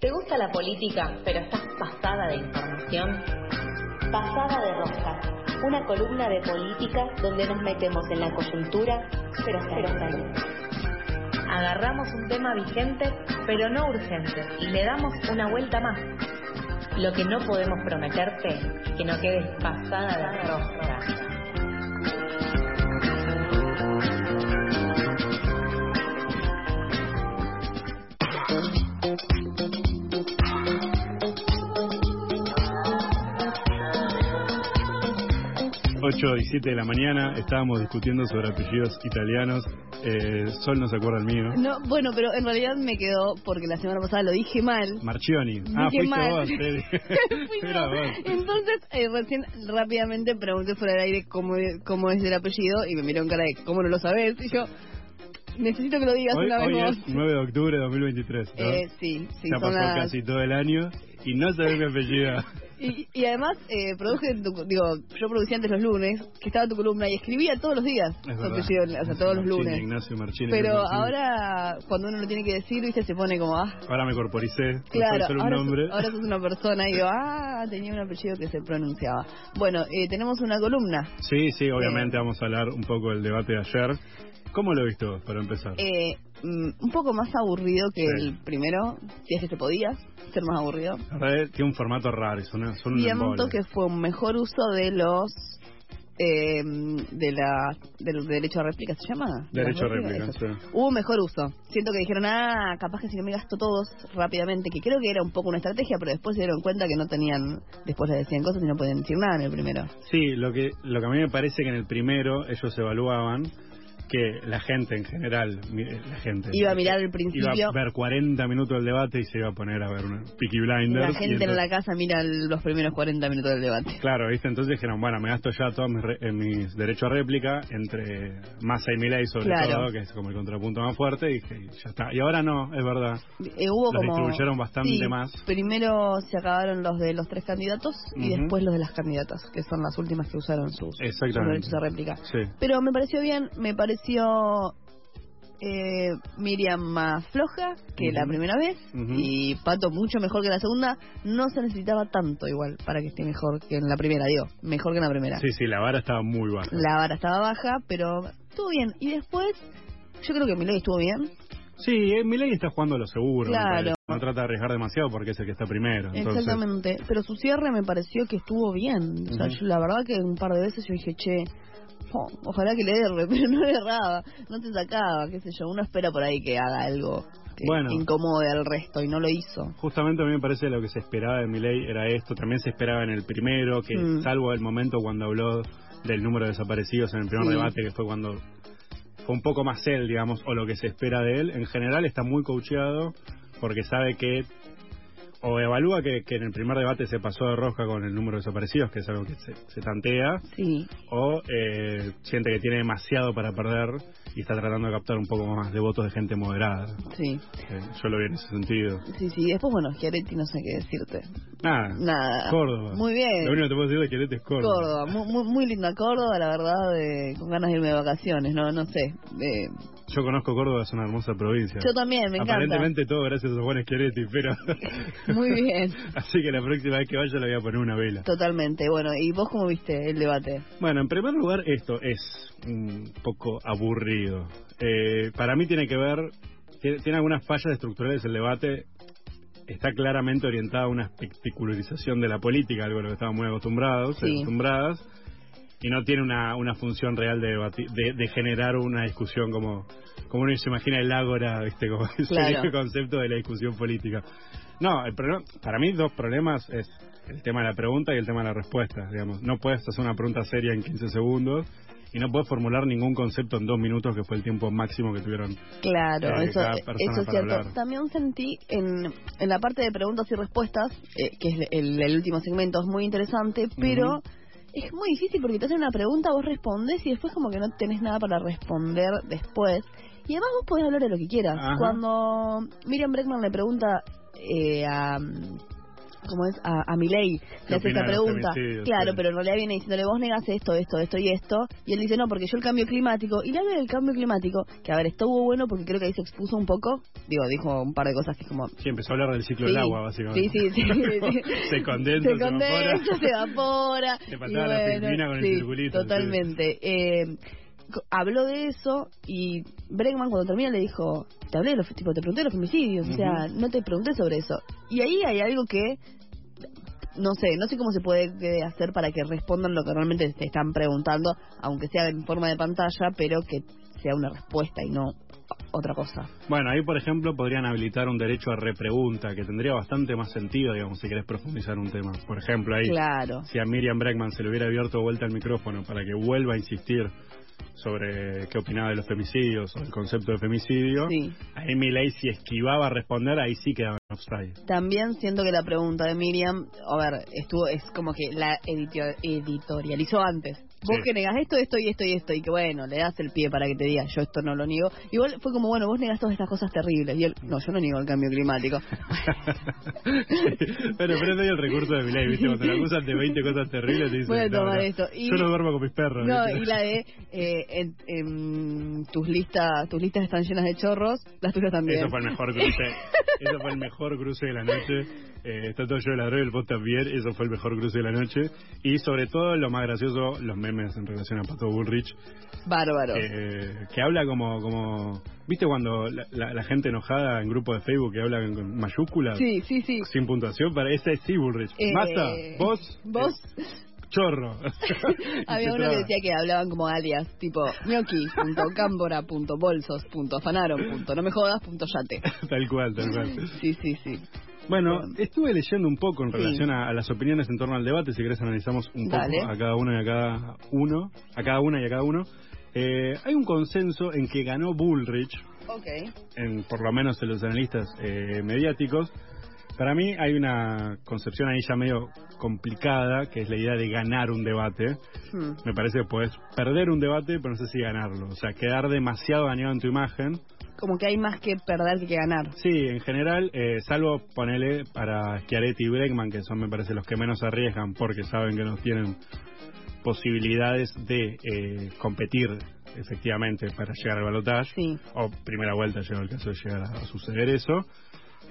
¿Te gusta la política, pero estás pasada de información? Pasada de rosca, una columna de política donde nos metemos en la coyuntura, pero hasta ahí. Agarramos un tema vigente, pero no urgente, y le damos una vuelta más. Lo que no podemos prometerte es que no quedes pasada de rosca. 8 y 7 de la mañana estábamos discutiendo sobre apellidos italianos. Eh, Sol no se acuerda el mío. No, bueno, pero en realidad me quedó porque la semana pasada lo dije mal. Marchioni. ah, fuiste mal. vos. Entonces, eh, recién rápidamente pregunté fuera del aire cómo, cómo es el apellido y me miró en cara de cómo no lo sabes. Y yo, necesito que lo digas Hoy, una vez hoy vos. es 9 de octubre de 2023. ¿no? Eh, sí, sí, ya pasó casi todo el año y no sabés mi apellido. Y, y además, eh, produje, tu- digo, yo producía antes los lunes, que estaba tu columna, y escribía todos los días Es apellido, o sea, todos los lunes. Ignacio Marchini. Pero ahora, cuando uno lo tiene que decir, viste, se pone como, ah, Ahora me corporicé. claro, Soy solo un ahora, nombre. sos, ahora sos una persona, y digo, ah, tenía un apellido que se pronunciaba. Bueno, eh, tenemos una columna. Sí, sí, obviamente vamos a hablar un poco del debate de ayer. ¿Cómo lo viste vos, para empezar? Eh, mm, un poco más aburrido que Sí. el primero, si es que se podía ser más aburrido. Es tiene un formato raro, son, una- son Siento que fue un mejor uso de los eh, de la del derecho a réplica se llama ¿De Derecho a réplica, sí. hubo un mejor uso siento que dijeron ah capaz que si no me gasto todos rápidamente que creo que era un poco una estrategia pero después se dieron cuenta que no tenían después le decían cosas y no podían decir nada en el primero Sí, lo que, lo que a mí me parece que en el primero ellos evaluaban que la gente en general, la gente iba a mirar el iba principio a ver 40 minutos del debate y se iba a poner a ver una Peaky Blinders. la gente en la casa mira los primeros 40 minutos del debate Claro, ¿viste? Entonces dijeron, bueno, me gasto ya todos mis, re- eh, mis derechos a réplica entre Massa y Milei sobre Claro. todo, que es como el contrapunto más fuerte, y dije, ya está. Y ahora no, es verdad. Eh, hubo Los como distribuyeron bastante sí, más. primero se acabaron los de los tres candidatos y después los de las candidatas que son las últimas que usaron sus, sus derechos a réplica Sí. pero me pareció bien me pareció eh, Miriam más floja que la primera vez y Pato mucho mejor que la segunda no se necesitaba tanto igual para que esté mejor que en la primera digo mejor que en la primera Sí, sí, la vara estaba muy baja. la vara estaba baja pero estuvo bien y después yo creo que Milei estuvo bien Sí, eh, Milei está jugando a lo seguro. Claro. No trata de arriesgar demasiado porque es el que está primero. Entonces, Exactamente, pero su cierre me pareció que estuvo bien. O sea, Ujú. yo la verdad que un par de veces yo dije, che, ojalá que le erre, pero no le erraba, no te sacaba, qué sé yo. Uno espera por ahí que haga algo que Bueno. incomode al resto y no lo hizo. Justamente a mí me parece lo que se esperaba de Milei era esto. También se esperaba en el primero, que Mm. salvo el momento cuando habló del número de desaparecidos en el primer Sí. debate, que fue cuando fue un poco más él, digamos, o lo que se espera de él. En general está muy coacheado porque sabe que o evalúa que, que en el primer debate se pasó de rosca con el número de desaparecidos, que es algo que se, se tantea, Sí, o eh, siente que tiene demasiado para perder y está tratando de captar un poco más de votos de gente moderada. sí, Eh, yo lo vi en ese sentido. sí, sí. Después, bueno, Schiaretti no sé qué decirte. Nada. Nada. Córdoba. Muy bien. Lo único que te puedo decir de Querete es Córdoba. Córdoba, muy, muy, muy linda Córdoba, la verdad, de- con ganas de irme de vacaciones, no no sé. eh, Yo conozco Córdoba, es una hermosa provincia. yo también, me encanta. Aparentemente todo gracias a Juan Schiaretti, pero... Muy bien. Así que la próxima vez que vaya le voy a poner una vela. Totalmente. Bueno, ¿y vos cómo viste el debate? Bueno, en primer lugar, esto es un poco aburrido. Eh, para mí tiene que ver, tiene, tiene algunas fallas estructurales el debate. Está claramente orientada a una espectacularización de la política, algo a lo que estamos muy acostumbrados, Sí. acostumbradas, y no tiene una, una función real de, debati- de, de generar una discusión como, como uno se imagina el ágora, ¿viste? Como ese Claro. concepto de la discusión política. No, el problema, para mí dos problemas es el tema de la pregunta y el tema de la respuesta, digamos. No puedes hacer una pregunta seria en 15 segundos y no puedes formular ningún concepto en dos minutos, que fue el tiempo máximo que tuvieron. Claro, Eh, eso, eso es cierto. hablar. También sentí en, en la parte de preguntas y respuestas, eh, que es el, el último segmento, es muy interesante, pero es muy difícil porque te hacen una pregunta, vos respondes y después como que no tenés nada para responder después. Y además vos podés hablar de lo que quieras. Ajá. Cuando Miriam Breckman le pregunta eh, a, como es a, a Milei le hace esa pregunta. claro pero en realidad viene diciéndole vos negas esto esto esto y esto y él dice no porque yo el cambio climático y le habla del cambio climático que a ver estuvo bueno porque creo que ahí se expuso un poco. Digo dijo un par de cosas que como sí empezó a hablar del ciclo del agua básicamente. sí sí sí, se condensa se, condensa, se evapora. Se evapora la bueno, con el circulito totalmente. Eh, habló de eso y Bregman cuando termina le dijo, te hablé de los, tipo, te pregunté de los femicidios, o sea, no te pregunté sobre eso. Y ahí hay algo que no sé, no sé cómo se puede hacer para que respondan lo que realmente te están preguntando, aunque sea en forma de pantalla, pero que sea una respuesta y no otra cosa. Bueno, ahí por ejemplo podrían habilitar un derecho a repregunta, que tendría bastante más sentido, digamos, si querés profundizar un tema. Por ejemplo, ahí, claro. si a Miriam Bregman se le hubiera abierto vuelta el micrófono para que vuelva a insistir sobre qué opinaba de los femicidios o el concepto de femicidio, sí. ahí Milei si esquivaba a responder, ahí sí quedaba offside. También siento que la pregunta de Miriam, a ver, estuvo es como que la editorializó antes. Vos que negás esto, esto y esto y esto, y que bueno, le das el pie para que te diga, yo esto no lo niego. Igual fue como, bueno, vos negás todas estas cosas terribles. Y él, no, yo no niego el cambio climático. pero, pero es el recurso de Milei, ¿viste? Cuando le acusan de 20 cosas terribles, te dicen, tomar esto. yo no duermo con mis perros. No, y la de, eh, en, tus listas tus listas están llenas de chorros, las tuyas también. Eso fue el mejor cruce, eso fue el mejor cruce de la noche. Eh, está todo yo de la droga, el post también, eso fue el mejor cruce de la noche. Y sobre todo, lo más gracioso, los memes en relación a Pato Bullrich. Bárbaro. que habla como, como. ¿Viste cuando la, gente enojada en grupo de Facebook que habla con mayúsculas? Sí, sí, sí. Sin puntuación, para ese es sí, Bullrich. Eh, vos. Vos. Chorro. Había uno que decía que hablaban como alias, tipo gnocchi.cámbora.bolsos.afanaro. No me jodas, punto yate. tal cual, tal cual. Sí, sí, sí. Bueno, estuve leyendo un poco en relación a, las opiniones en torno al debate, si querés analizamos un poco a cada uno y a cada uno, a cada una y a cada uno. Eh, hay un consenso en que ganó Bullrich, okay. en, por lo menos en los analistas eh, mediáticos. Para mí hay una concepción ahí ya medio complicada, que es la idea de ganar un debate. Hmm. Me parece que puedes perder un debate, pero no sé si ganarlo. O sea, quedar demasiado dañado en tu imagen como que hay más que perder que ganar. Sí, en general, eh, salvo ponele para Schiaretti y Bregman, que son me parece los que menos arriesgan porque saben que no tienen posibilidades de eh, competir efectivamente para llegar al balotaje, o primera vuelta llegó el caso de llegar a, suceder eso.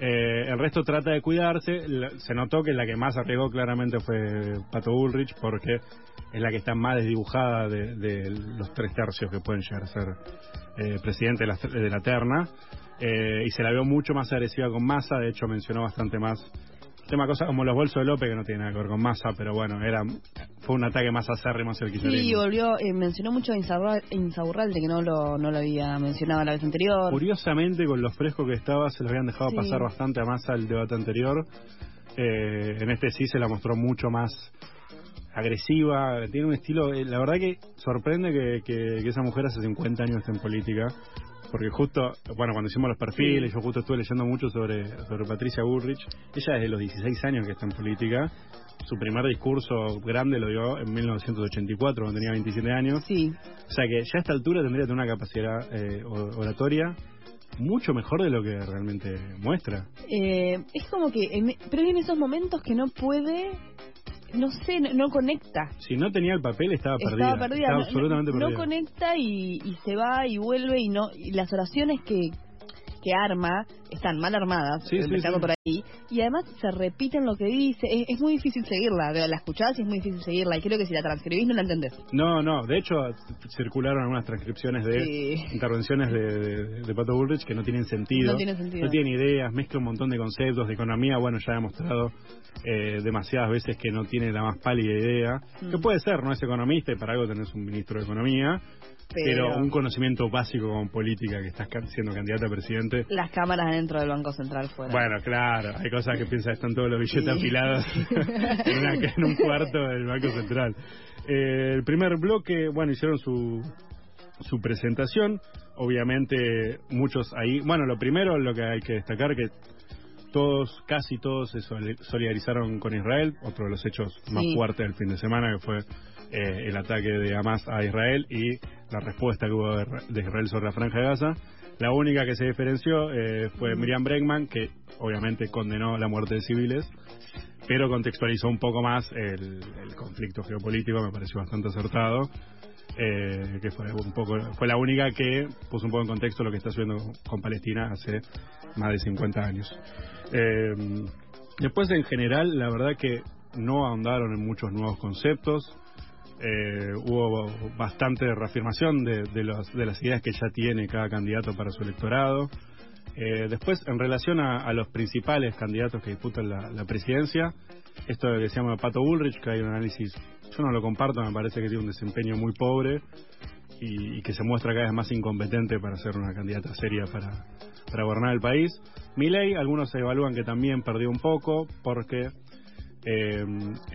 Eh, el resto trata de cuidarse. Se notó que la que más arriesgó claramente fue Pato Bullrich porque es la que está más desdibujada de, los tres tercios que pueden llegar a ser eh, presidente de la, de la terna, eh, y se la vio mucho más agresiva con Massa, de hecho mencionó bastante más. Tema cosas como los bolsos de López que no tiene nada que ver con Massa, pero bueno, era fue un ataque más acérrimo hacia el kirchnerismo. Sí, volvió, eh, mencionó mucho a Insaurralde, que no lo, no lo había mencionado la vez anterior. Curiosamente, con lo fresco que estaba, se lo habían dejado pasar bastante a Massa el debate anterior. en este sí se la mostró mucho más agresiva, tiene un estilo, eh, la verdad que sorprende que, que, esa mujer hace 50 años en política, porque justo, bueno, cuando hicimos los perfiles, yo justo estuve leyendo mucho sobre, sobre Patricia Bullrich, ella desde los 16 años que está en política, su primer discurso grande lo dio en 1984, cuando tenía 27 años. Sí. O sea que ya a esta altura tendría que tener una capacidad eh, oratoria mucho mejor de lo que realmente muestra. Eh, es como que, pero en esos momentos que no puede no sé, no, conecta. Si no tenía el papel estaba perdida. Estaba perdida. no, absolutamente no, conecta y, y, se va y vuelve y no y las oraciones que que arma están mal armadas, empezando por ahí, y además se repiten lo que dice, es, muy difícil seguirla, la escuchás y es muy difícil seguirla, y creo que si la transcribís no la entendés. No, no, de hecho circularon algunas transcripciones de intervenciones de, de, Pato Bullrich que no tienen sentido, no tiene sentido, no tiene ideas, mezcla un montón de conceptos de economía, bueno, ya he demostrado eh, demasiadas veces que no tiene la más pálida idea, que mm. puede ser, no es economista y para algo tenés un ministro de economía, pero... un conocimiento básico como política que estás siendo candidata a presidente. Las cámaras dentro del Banco Central fuera. Bueno, claro, hay cosas que piensas están todos los billetes apilados en, un cuarto del Banco Central. Eh, el primer bloque, bueno, hicieron su, su presentación. Obviamente, muchos ahí. Bueno, lo primero, lo que hay que destacar, que todos, casi todos se solidarizaron con Israel, otro de los hechos más fuertes del fin de semana, que fue eh, el ataque de Hamas a Israel y la respuesta que hubo de Israel sobre la Franja de Gaza. La única que se diferenció eh, fue Miriam Bregman, que obviamente condenó la muerte de civiles, pero contextualizó un poco más el, el conflicto geopolítico, me pareció bastante acertado. Eh, que fue un poco fue la única que puso un poco en contexto lo que está sucediendo con Palestina hace más de 50 años. Eh, después, en general, la verdad que no ahondaron en muchos nuevos conceptos. Eh, hubo bastante reafirmación de, de, los, de las ideas que ya tiene cada candidato para su electorado. Eh, después, en relación a, los principales candidatos que disputan la, presidencia, esto que se llama Pato Bullrich, que hay un análisis, yo no lo comparto, me parece que tiene un desempeño muy pobre y, que se muestra cada vez más incompetente para ser una candidata seria para, gobernar el país. Milei, algunos evalúan que también perdió un poco porque eh,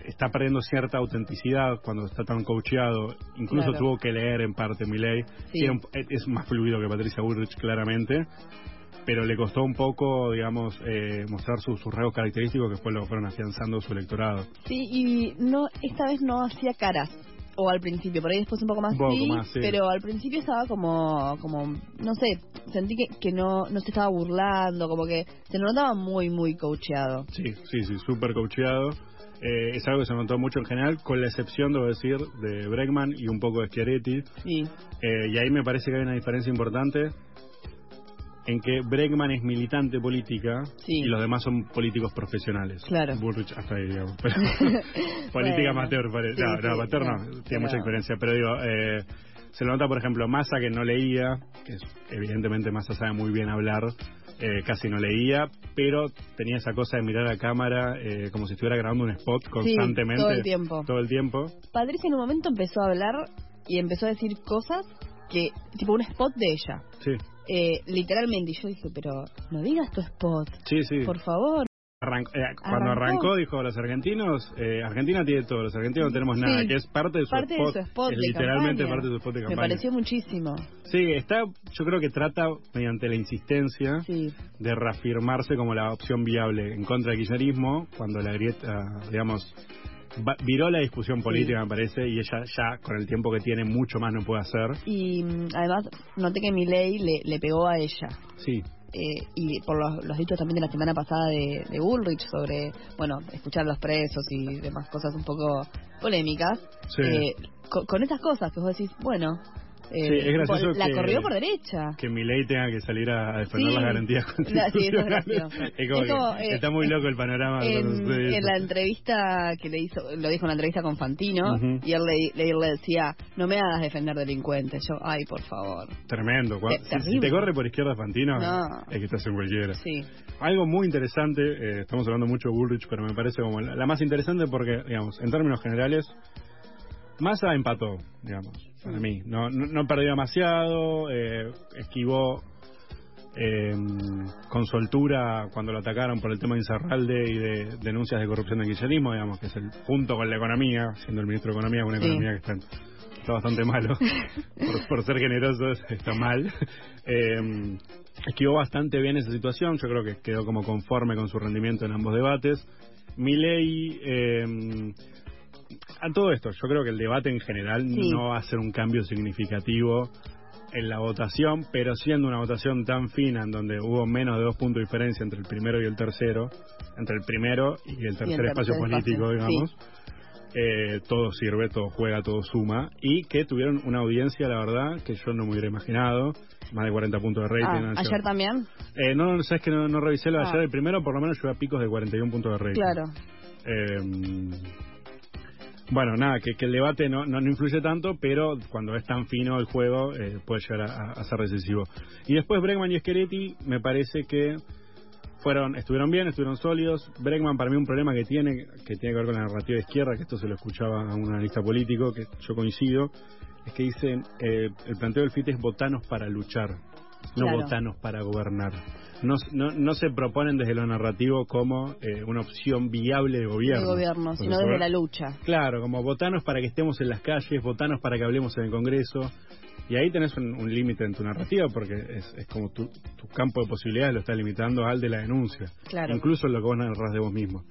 está perdiendo cierta autenticidad cuando está tan coacheado. Incluso Claro. tuvo que leer en parte Milei. Sí. Es más fluido que Patricia Bullrich, claramente. Pero le costó un poco, digamos, eh, mostrar sus, sus rasgos característicos que fue lo que fueron afianzando su electorado. Sí, y no esta vez no hacía caras. O al principio, por ahí después un poco más Un poco sí, más, sí. pero al principio estaba como, como no sé, sentí que, que no, no se estaba burlando, como que se lo notaba muy, muy coacheado. Sí, sí, sí, súper coacheado. Eh, es algo que se notó mucho en general, con la excepción, debo decir, de Bregman y un poco de Schiaretti. Sí, Eh, y ahí me parece que hay una diferencia importante en que Bregman es militante política Sí. y los demás son políticos profesionales. Claro. Bullrich hasta ahí, digamos. Pero política amateur, parece. sí, no, no, sí, amateur no, no, tiene pero- mucha experiencia. Pero digo, eh, se lo nota, por ejemplo, Massa que no leía, que evidentemente Massa sabe muy bien hablar, eh, casi no leía, pero tenía esa cosa de mirar a cámara eh, como si estuviera grabando un spot constantemente. todo el tiempo. Todo el tiempo. Patricia en un momento empezó a hablar y empezó a decir cosas que, tipo un spot de ella. Sí, Eh, literalmente, y yo dije, pero no digas tu spot, sí, sí. por favor. Eh, cuando Arrancó. arrancó, dijo los argentinos, eh, Argentina tiene todo, los argentinos no tenemos nada, Sí. que es parte de su Parte spot. de su spot es de literalmente campaña. parte de su spot de Me campaña. pareció muchísimo. Sí, está, yo creo que trata, mediante la insistencia, Sí, de reafirmarse como la opción viable en contra del kirchnerismo, cuando la grieta, digamos, va- viró la discusión política, me parece, y ella ya, con el tiempo que tiene, mucho más no puede hacer. y mm, además noté que mi ley le, le pegó a ella. Sí, Eh, y por los, los dichos también de la semana pasada de, de Bullrich sobre, bueno, escuchar a los presos y demás cosas un poco polémicas, Sí. eh, co- con, esas cosas que vos decís, bueno, eh, Sí, es gracioso la que- corrió por derecha. que mi ley tenga que salir a, a defender Sí. las garantías La- sí, eso es constitucionales. gracioso. Es como Es como, que eh, está muy loco el panorama. En, en la entrevista que le hizo, lo dijo en la entrevista con Fantino, Ujú. y él le, le- le decía, no me hagas defender delincuentes. Yo, ay, por favor. Tremendo. Te- si- si, te corre por izquierda Fantino, No. es que estás en cualquiera. Sí, Algo muy interesante, eh, estamos hablando mucho de Bullrich, pero me parece como la, la más interesante porque, digamos, en términos generales, Massa empató, digamos, para mí. No, no, no perdió demasiado, eh, esquivó eh, con soltura cuando lo atacaron por el tema de Incerralde y de denuncias de corrupción del kirchnerismo, digamos, que es el junto con la economía, siendo el ministro de Economía, una Sí. economía que está, está bastante malo, por, por ser generosos, está mal. Eh, esquivó bastante bien esa situación, yo creo que quedó como conforme con su rendimiento en ambos debates. Milei, eh, a todo esto, yo creo que el debate en general Sí. no va a ser un cambio significativo en la votación, pero siendo una votación tan fina en donde hubo menos de dos puntos de diferencia entre el primero y el tercero, entre el primero y el tercer el espacio tercer político, espacio, digamos, eh, todo sirve, todo juega, todo suma, y que tuvieron una audiencia, la verdad, que yo no me hubiera imaginado, más de 40 puntos de rating. Ah, ayer también. Eh, no, sabes que no, no revisé lo de Ah. ayer, el primero por lo menos llegó a picos de 41 puntos de rating. Claro. Eh, bueno, nada, que, el debate no, no, influye tanto, pero cuando es tan fino el juego eh, puede llegar a, ser decisivo. Y después Bregman y Scheretti me parece que fueron estuvieron bien, estuvieron sólidos. Bregman para mí un problema que tiene, que tiene que ver con la narrativa de izquierda, que esto se lo escuchaba a un analista político, que yo coincido, es que dicen, eh, el planteo del FIT es votanos para luchar, no Claro. votanos para gobernar. No, no, no se proponen desde lo narrativo como eh, una opción viable de gobierno. De gobierno, sino desde la lucha. Claro, como votanos para que estemos en las calles, votanos para que hablemos en el Congreso. Y ahí tenés un, un límite en tu narrativa porque es, es como tu, tu campo de posibilidades lo está limitando al de la denuncia. Claro. Incluso en lo que vos narrás de vos mismo.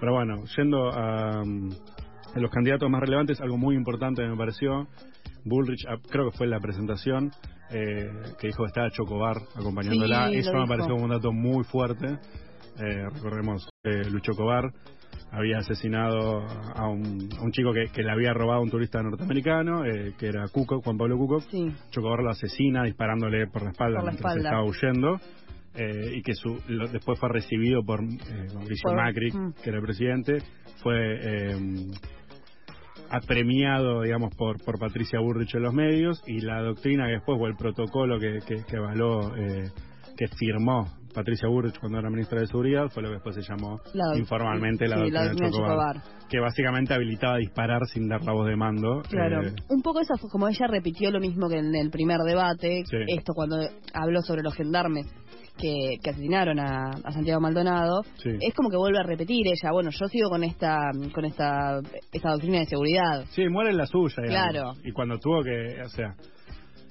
Pero bueno, yendo a, mm, a los candidatos más relevantes, algo muy importante me pareció Bullrich, ah, creo que fue la presentación, eh, que dijo que estaba Chocobar acompañándola. Sí, Eso me pareció un dato muy fuerte. Eh, recordemos, eh, Luis Chocobar había asesinado a un, a un chico que, que le había robado a un turista norteamericano, eh, que era Cuco, Juan Pablo Cuco. Sí. Chocobar lo asesina disparándole por la espalda Por la mientras espalda. estaba huyendo. eh, y que su, lo- después fue recibido por eh, Mauricio Por- Macri, mm. que era el presidente, fue eh, apremiado, digamos, por, por Patricia Burrich en los medios y la doctrina que después, o el protocolo que, que, que avaló, eh, que firmó Patricia Burrich cuando era ministra de Seguridad, fue lo que después se llamó La informalmente la sí, la doctrina doctrina Chocobar, Chocobar. que básicamente habilitaba a disparar sin dar la voz de mando. Claro. eh, Un poco eso fue como ella repitió lo mismo que en el primer debate, Sí. esto cuando habló sobre los gendarmes que, que asesinaron a, a Santiago Maldonado, Sí. es como que vuelve a repetir ella, bueno, yo sigo con esta con esta esta doctrina de seguridad. Sí, muere en la suya. digamos. Claro. Y cuando tuvo que, o sea,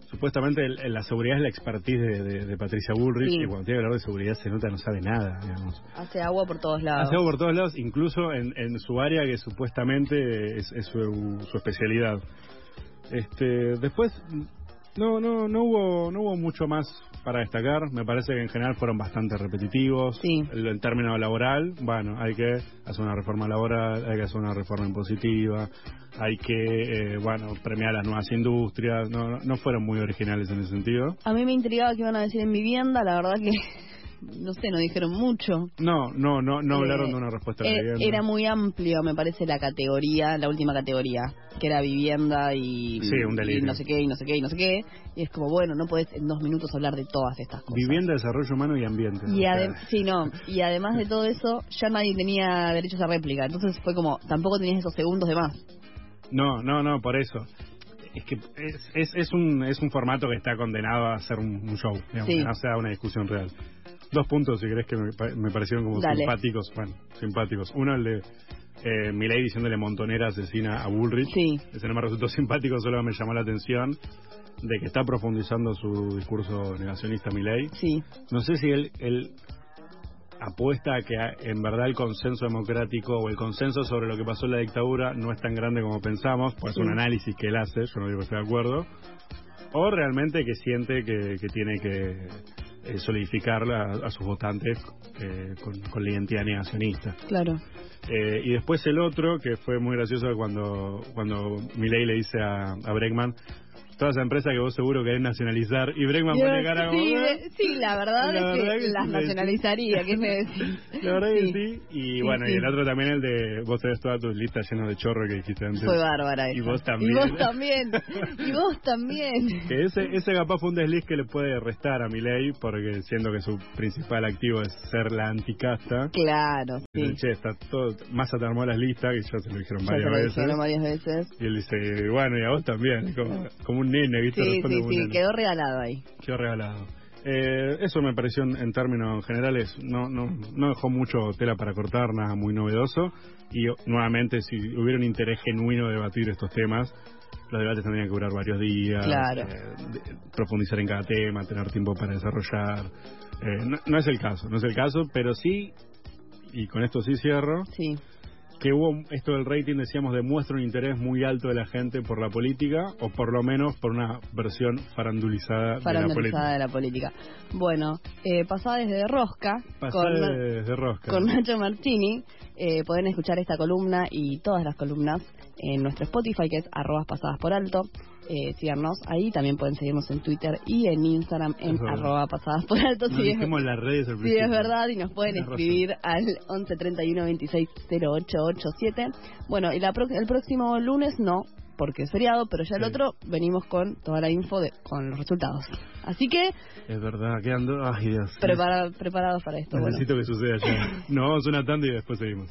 supuestamente el- el- la seguridad es la expertise de, de- de Patricia Bullrich Sí. y cuando tiene que hablar de seguridad se nota no sabe nada, digamos. Hace agua por todos lados. Hace algo por todos lados, incluso en, en su área que supuestamente es, es su, su especialidad. Este, después no no no hubo no hubo mucho más para destacar. Me parece que en general fueron bastante repetitivos. Sí. El- En términos laboral, bueno, hay que hacer una reforma laboral, hay que hacer una reforma impositiva, hay que, eh, bueno, premiar las nuevas industrias. No, no- no fueron muy originales en ese sentido. A mí me intrigaba qué iban a decir en vivienda, la verdad que no sé, no dijeron mucho. No, no, no, no Eh, hablaron de una respuesta Eh. Era muy amplio, me parece, la categoría, la última categoría, que era vivienda y, Sí, un y no sé qué, y no sé qué, y no sé qué. Y es como, bueno, no puedes en dos minutos hablar de todas estas cosas. Vivienda, desarrollo humano y ambiente. Y, sí, no, y además de todo eso, ya nadie tenía derechos a réplica. Entonces fue como, tampoco tenías esos segundos de más. No, no, no, por eso. Es que es, es, es un, es un formato que está condenado a ser un, un show, digamos, Sí. que no sea una discusión real. Dos puntos, si crees que me, me parecieron como Dale. simpáticos, bueno, simpáticos. Uno, el de eh, Milei diciéndole montonera asesina a Bullrich. Sí. Ese no me resultó simpático, solo me llamó la atención de que está profundizando su discurso negacionista Milei. Sí, No sé si él, él apuesta a que en verdad el consenso democrático o el consenso sobre lo que pasó en la dictadura no es tan grande como pensamos, pues Sí. es un análisis que él hace, yo no digo que esté de acuerdo, o realmente que siente que, que tiene que eh, solidificar a, a sus votantes eh, con, con la identidad negacionista. claro. Eh, y después el otro, que fue muy gracioso cuando, cuando Milei le dice a, a Bregman, toda esa empresa que vos seguro querés nacionalizar, y Bregman pone cara como... sí, de- sí, la verdad La es verdad que, que las nacionalizaría, ¿qué me decís? La verdad Sí. que sí. Y Sí, bueno, y el otro también, el de vos tenés todas tus listas llenas de chorro que dijiste antes. Fue bárbara Y esa. vos también. Y vos también. Y vos también. Que ese, ese capaz fue un desliz que le puede restar a Milei, porque siendo que su principal activo es ser la anticasta. Claro, sí. Che, está todo, Massa te armó las listas, que ya se lo dijeron Ya varias te lo veces. dijeron varias veces. Y él dice, bueno, y a vos también, como, como un nene, ¿viste? Sí, sí, nene. quedó regalado ahí. Quedó regalado. Eh, eso me pareció en, en términos generales, no, no, no dejó mucho tela para cortar, nada muy novedoso. Y nuevamente, si hubiera un interés genuino de debatir estos temas, los debates tendrían que durar varios días, Claro. eh, profundizar en cada tema, tener tiempo para desarrollar. Eh, no, no es el caso, no es el caso, pero sí, y con esto sí cierro, Sí, que hubo esto del rating, decíamos, demuestra un interés muy alto de la gente por la política, o por lo menos por una versión farandulizada, de la política. de la política. Bueno, eh, pasada desde Rosca, con, de, de rosca. con Nacho Martini, eh, pueden escuchar esta columna y todas las columnas en nuestro Spotify, que es arrobas pasadas por alto. Eh, síganos ahí, también pueden seguirnos en Twitter y en Instagram en arroba pasadas por alto. No si es- las redes es verdad, y nos pueden escribir al 11 31 26 0887. Bueno, y la pro- el próximo lunes no, porque es feriado, pero ya el Sí. otro venimos con toda la info de, con los resultados. Así que Es verdad, quedando... Ay, Dios. prepara- preparados para esto. Bueno. Necesito que suceda ya. Nos vamos a una tanda y después seguimos.